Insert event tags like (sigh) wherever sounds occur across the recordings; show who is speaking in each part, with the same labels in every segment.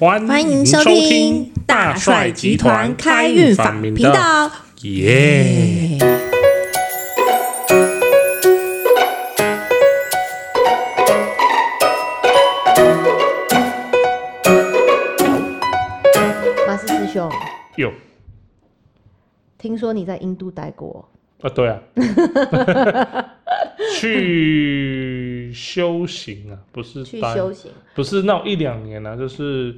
Speaker 1: 欢
Speaker 2: 欢迎收听大帅集团开运法频道，
Speaker 1: 耶！
Speaker 2: 马斯师兄，
Speaker 1: 有
Speaker 2: 听说你在印度待过，
Speaker 1: 啊，对啊，(laughs) 去修行啊，不是
Speaker 2: 去修行，
Speaker 1: 不是那种一两年啊，就是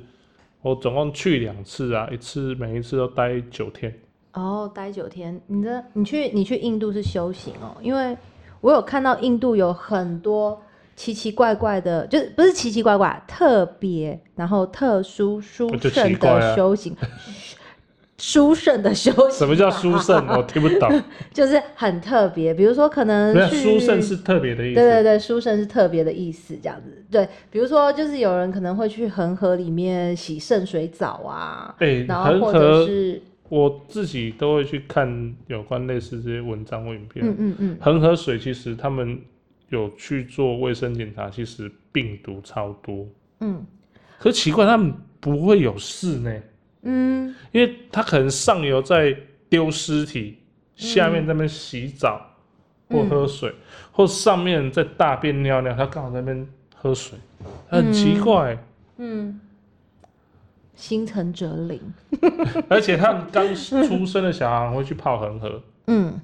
Speaker 1: 我总共去两次啊，一次每一次都待九天。
Speaker 2: 哦，待九天。你的你去你去印度是修行哦，因为我有看到印度有很多奇奇怪怪的，就是不是奇奇怪怪，特别然后特殊殊
Speaker 1: 就
Speaker 2: 胜的修行，(laughs) 殊胜的修行。
Speaker 1: 什么叫殊胜？我听不懂。(laughs)
Speaker 2: 就是很特别，比如说可能
Speaker 1: 殊胜是特别的意思。
Speaker 2: 对对对，殊胜是特别的意思，这样子。对，比如说就是有人可能会去恒河里面洗圣水澡啊，
Speaker 1: 哎，
Speaker 2: 然后或
Speaker 1: 恒河
Speaker 2: 者是
Speaker 1: 我自己都会去看有关类似这些文章或影片。
Speaker 2: 嗯嗯嗯，
Speaker 1: 恒河水其实他们有去做卫生检查，其实病毒超多。
Speaker 2: 嗯
Speaker 1: 可奇怪，他们不会有事呢，
Speaker 2: 嗯
Speaker 1: 因为他可能上游在丢尸体，下面在那边洗澡、或喝水，或上面在大便尿尿，他刚好在那边喝水，很奇怪。
Speaker 2: 嗯，心诚则灵。(laughs)
Speaker 1: 而且他们刚出生的小孩会去泡恒河，
Speaker 2: 嗯，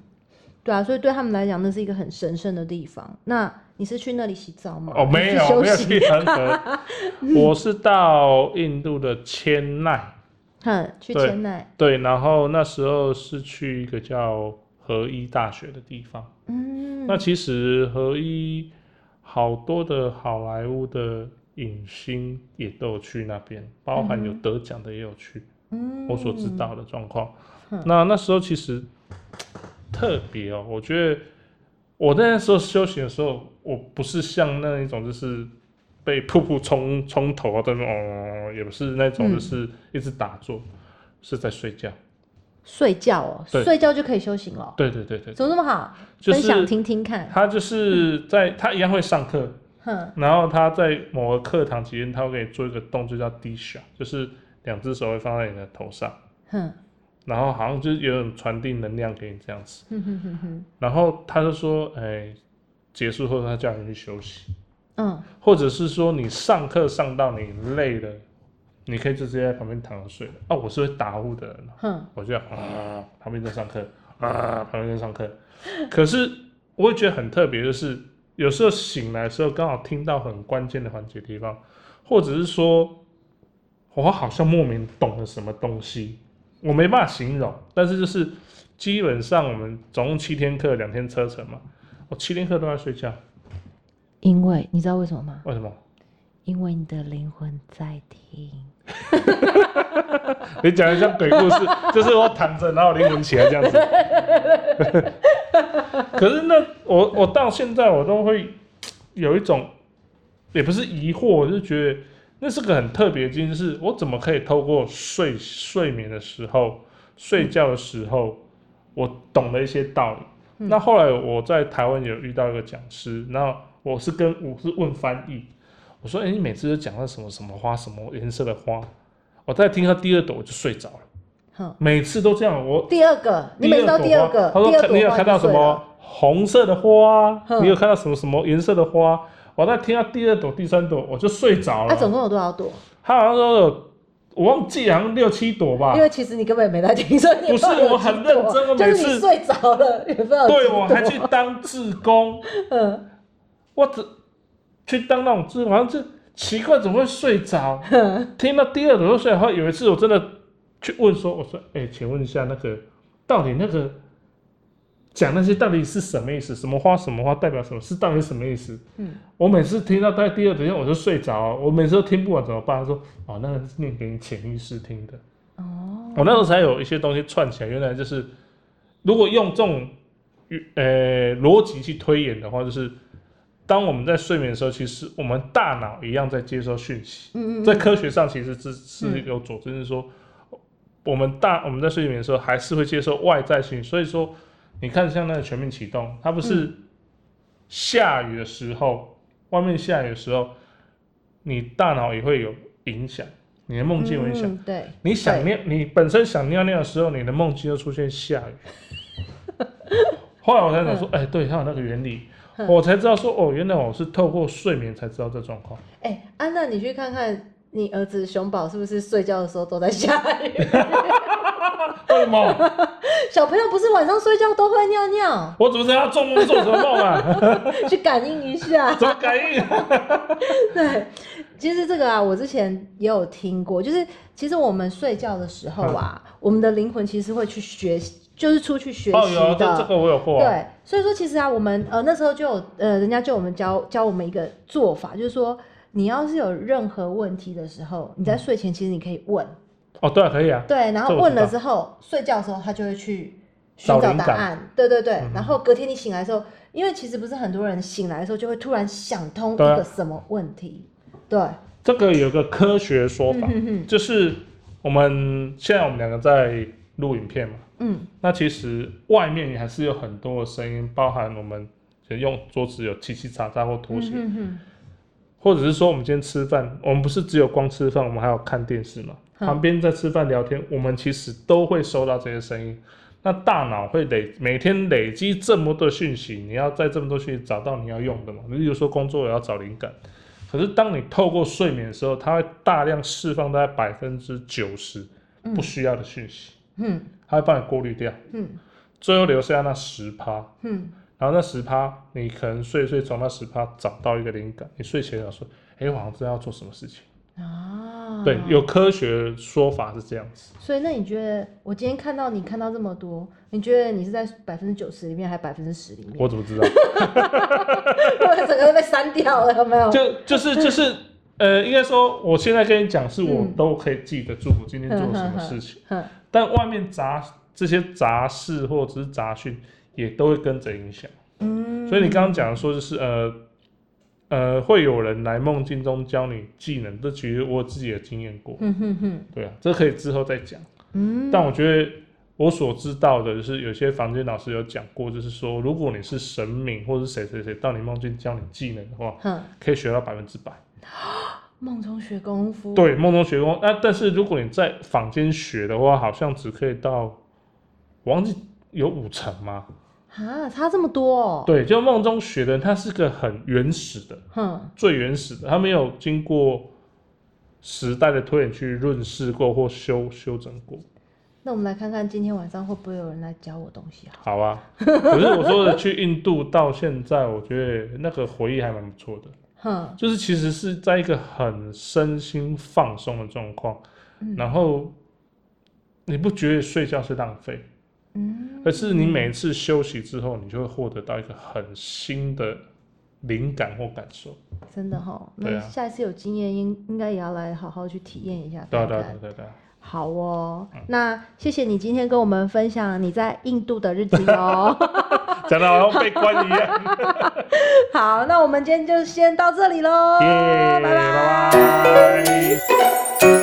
Speaker 2: 对啊，所以对他们来讲，那是一个很神圣的地方。那你是去那里洗澡吗？
Speaker 1: 哦，没有 (laughs) 没有去恒河，(laughs) 我是到印度的千奈。
Speaker 2: 哼，去
Speaker 1: 对
Speaker 2: 千奈。
Speaker 1: 对，然后那时候是去一个叫合一大学的地方。
Speaker 2: 嗯，
Speaker 1: 那其实合一好多的好莱坞的影星也都有去那边，包含有得奖的也有去。
Speaker 2: 嗯
Speaker 1: 我所知道的状况。
Speaker 2: 嗯
Speaker 1: 那那时候其实特别哦，我觉得我那时候修行的时候，我不是像那一种就是被瀑布冲冲头啊，在那边哦，也不是那种
Speaker 2: 嗯。
Speaker 1: 就是一直打坐，是在睡觉。
Speaker 2: 睡觉哦，睡觉就可以修行了，
Speaker 1: 对对对对，
Speaker 2: 怎么那么好？
Speaker 1: 就是
Speaker 2: 分享听听看。
Speaker 1: 他就是在他一样会上课，
Speaker 2: 哼，
Speaker 1: 然后他在某个课堂期间，他会给你做一个动作叫低下，就是两只手会放在你的头上，
Speaker 2: 哼，
Speaker 1: 然后好像就是有种传递能量给你这样子。
Speaker 2: 哼哼哼哼，
Speaker 1: 然后他就说，哎，结束后他叫你去休息，
Speaker 2: 嗯。
Speaker 1: 或者是说你上课上到你累了，你可以就直接在旁边躺着睡了。啊，我是会打呼的人，
Speaker 2: 哼，
Speaker 1: 我就啊旁边在上课啊旁边在上课，可是我会觉得很特别，就是有时候醒来的时候刚好听到很关键的环节地方，或者是说我好像莫名懂了什么东西，我没办法形容，但是就是基本上我们总共七天课，两天车程嘛，我七天课都在睡觉，
Speaker 2: 因为你知道为什么吗？
Speaker 1: 为什么？
Speaker 2: 因为你的灵魂在听。(laughs)
Speaker 1: 你讲的像鬼故事，(laughs) 就是我躺着，然后灵魂起来这样子。(laughs) 可是那我我到现在我都会 (tsk) 有一种，也不是疑惑，我就觉得那是个很特别的经历，是我怎么可以透过睡睡眠的时候、睡觉的时候，我懂了一些道理。
Speaker 2: 嗯
Speaker 1: 那后来我在台湾有遇到一个讲师，然后我是跟我是问翻译，我说：“哎、你每次都讲到什么什么花，什么颜色的花？”我在听到第二朵我就睡着了，
Speaker 2: 哼，
Speaker 1: 每次都这样。我
Speaker 2: 第二个，你每次到第二个，
Speaker 1: 他说你有看到？什么红色的花，你有看到什么什么颜色的花？我在听到第二朵、第三朵我就睡着了
Speaker 2: 它、
Speaker 1: 了。
Speaker 2: 总共有多少朵？
Speaker 1: 他好像说有，我忘记好像六七朵吧
Speaker 2: 因。为其实你根本没在听，所以你
Speaker 1: 不是我很认真我
Speaker 2: 就是
Speaker 1: 每次
Speaker 2: 你睡着了，也不知道
Speaker 1: 对，我还去当志工，(laughs)
Speaker 2: 嗯
Speaker 1: 我只去当那种志工，好像就奇怪怎么会睡着？(laughs) 听到第二轮就睡着。后有一次我真的去问说，我说，哎、请问一下那个到底那个讲那些到底是什么意思？什么花什么花代表什么？是到底什么意思？
Speaker 2: 嗯
Speaker 1: 我每次听到在第二轮我就睡着，我每次都听不完怎么办？他说，哦，那个是念给你潜意识听的。
Speaker 2: 哦，
Speaker 1: 我那时候才有一些东西串起来，原来就是如果用这种呃逻辑去推演的话，就是当我们在睡眠的时候，其实我们大脑一样在接收讯息。
Speaker 2: 嗯嗯，
Speaker 1: 在科学上其实是是有佐证，就是说我们大我们在睡眠的时候还是会接受外在讯息，所以说你看像那个全面启动，它不是下雨的时候，外面下雨的时候，你大脑也会有影响。你的梦境会影响。
Speaker 2: 嗯对，
Speaker 1: 你想尿，你本身想尿尿的时候，你的梦境就出现下雨。(laughs) 后来我才想说，哎、对，它有那个原理，
Speaker 2: 嗯
Speaker 1: 我才知道说，哦，原来我是透过睡眠才知道这状况。
Speaker 2: 哎、安娜，你去看看你儿子熊宝是不是睡觉的时候都在下雨？(laughs)
Speaker 1: 为什么？(laughs)
Speaker 2: 小朋友不是晚上睡觉都会尿尿，
Speaker 1: 我怎么知道他做梦做什么梦啊？(laughs)
Speaker 2: 去感应一下。
Speaker 1: 怎么感应？
Speaker 2: 对，其实这个啊，我之前也有听过，就是其实我们睡觉的时候啊，我们的灵魂其实会去学习，就是出去学
Speaker 1: 哦，
Speaker 2: 习
Speaker 1: 有啊，这
Speaker 2: 的。
Speaker 1: 这个我有过、啊。
Speaker 2: 对，所以说其实啊，我们呃那时候就有呃，人家就我们教教我们一个做法，就是说你要是有任何问题的时候，你在睡前其实你可以问，
Speaker 1: 哦，对啊，可以啊。
Speaker 2: 对，然后问了之后，睡觉的时候他就会去寻找答案，对对对，
Speaker 1: 嗯
Speaker 2: 然后隔天你醒来的时候，因为其实不是很多人醒来的时候就会突然想通一个什么问题，对，
Speaker 1: 这个有个科学说法，
Speaker 2: 嗯哼哼
Speaker 1: 就是我们现在我们两个在录影片嘛，
Speaker 2: 嗯。
Speaker 1: 那其实外面还是有很多的声音，包含我们就用桌子有叽叽喳喳或拖鞋，
Speaker 2: 嗯哼
Speaker 1: 或者是说我们今天吃饭，我们不是只有光吃饭，我们还有看电视嘛，
Speaker 2: 嗯
Speaker 1: 旁边在吃饭聊天，我们其实都会收到这些声音。那大脑会累每天累积这么多讯息，你要在这么多讯息找到你要用的嘛？例如说工作也要找灵感，可是当你透过睡眠的时候，它会大量释放大概百分之九十不需要的讯息，
Speaker 2: 嗯
Speaker 1: 它会帮你过滤掉，
Speaker 2: 嗯
Speaker 1: 最后留下那十趴。
Speaker 2: 嗯
Speaker 1: 然后那十趴，你可能睡睡从那十趴找到一个灵感，你睡前想说，哎，我好像知道要做什么事情。
Speaker 2: 啊，
Speaker 1: 对，有科学说法是这样子。
Speaker 2: 所以那你觉得我今天看到你看到这么多，你觉得你是在百分之九十里面，还百分之十里面？
Speaker 1: 我怎么知道？(laughs)
Speaker 2: 整个都被删掉了，有没有？
Speaker 1: 就就是就是，呃，应该说，我现在跟你讲，是我
Speaker 2: 嗯
Speaker 1: 都可以记得住我今天做了什么事情，
Speaker 2: 哼 (laughs)
Speaker 1: 但外面杂这些杂事或者是杂讯也都会跟着影响。
Speaker 2: 嗯，
Speaker 1: 所以你刚刚讲的说，就是呃呃，会有人来梦境中教你技能，这其实我自己的经验过。
Speaker 2: 嗯哼哼，
Speaker 1: 对啊，这可以之后再讲。
Speaker 2: 嗯，
Speaker 1: 但我觉得我所知道的就是，有些房间老师有讲过，就是说，如果你是神明或者是谁谁谁到你梦境教你技能的话，
Speaker 2: 哼，
Speaker 1: 可以学到百分之百。(gasps)
Speaker 2: 梦中学功夫，，
Speaker 1: 对，梦中学功。那、但是如果你在坊间学的话，好像只可以到，我忘记有五成吗？
Speaker 2: 啊，差这么多哦，
Speaker 1: 对，就梦中学的人，他是个很原始的，
Speaker 2: 哼，
Speaker 1: 最原始的，它没有经过时代的推演去润饰过或修修整过。
Speaker 2: 那我们来看看今天晚上会不会有人来教我东西好？
Speaker 1: 好啊，可是我说的去印度到现在，我觉得那个回忆还蛮不错的，
Speaker 2: 哼，
Speaker 1: 就是其实是在一个很身心放松的状况，
Speaker 2: 嗯。
Speaker 1: 然后你不觉得睡觉是浪费，
Speaker 2: 嗯，
Speaker 1: 而是你每一次休息之后，你就会获得到一个很新的灵感或感受。
Speaker 2: 真的哈，
Speaker 1: 对啊。
Speaker 2: 那下一次有经验应应该也要来好好去体验一下
Speaker 1: 对对啊，对啊，对啊。
Speaker 2: 好哦，那谢谢你今天跟我们分享你在印度的日子哟。(laughs)
Speaker 1: 讲的好像被关一样。(laughs)
Speaker 2: 好，那我们今天就先到这里喽，
Speaker 1: 拜，
Speaker 2: 拜
Speaker 1: 拜拜。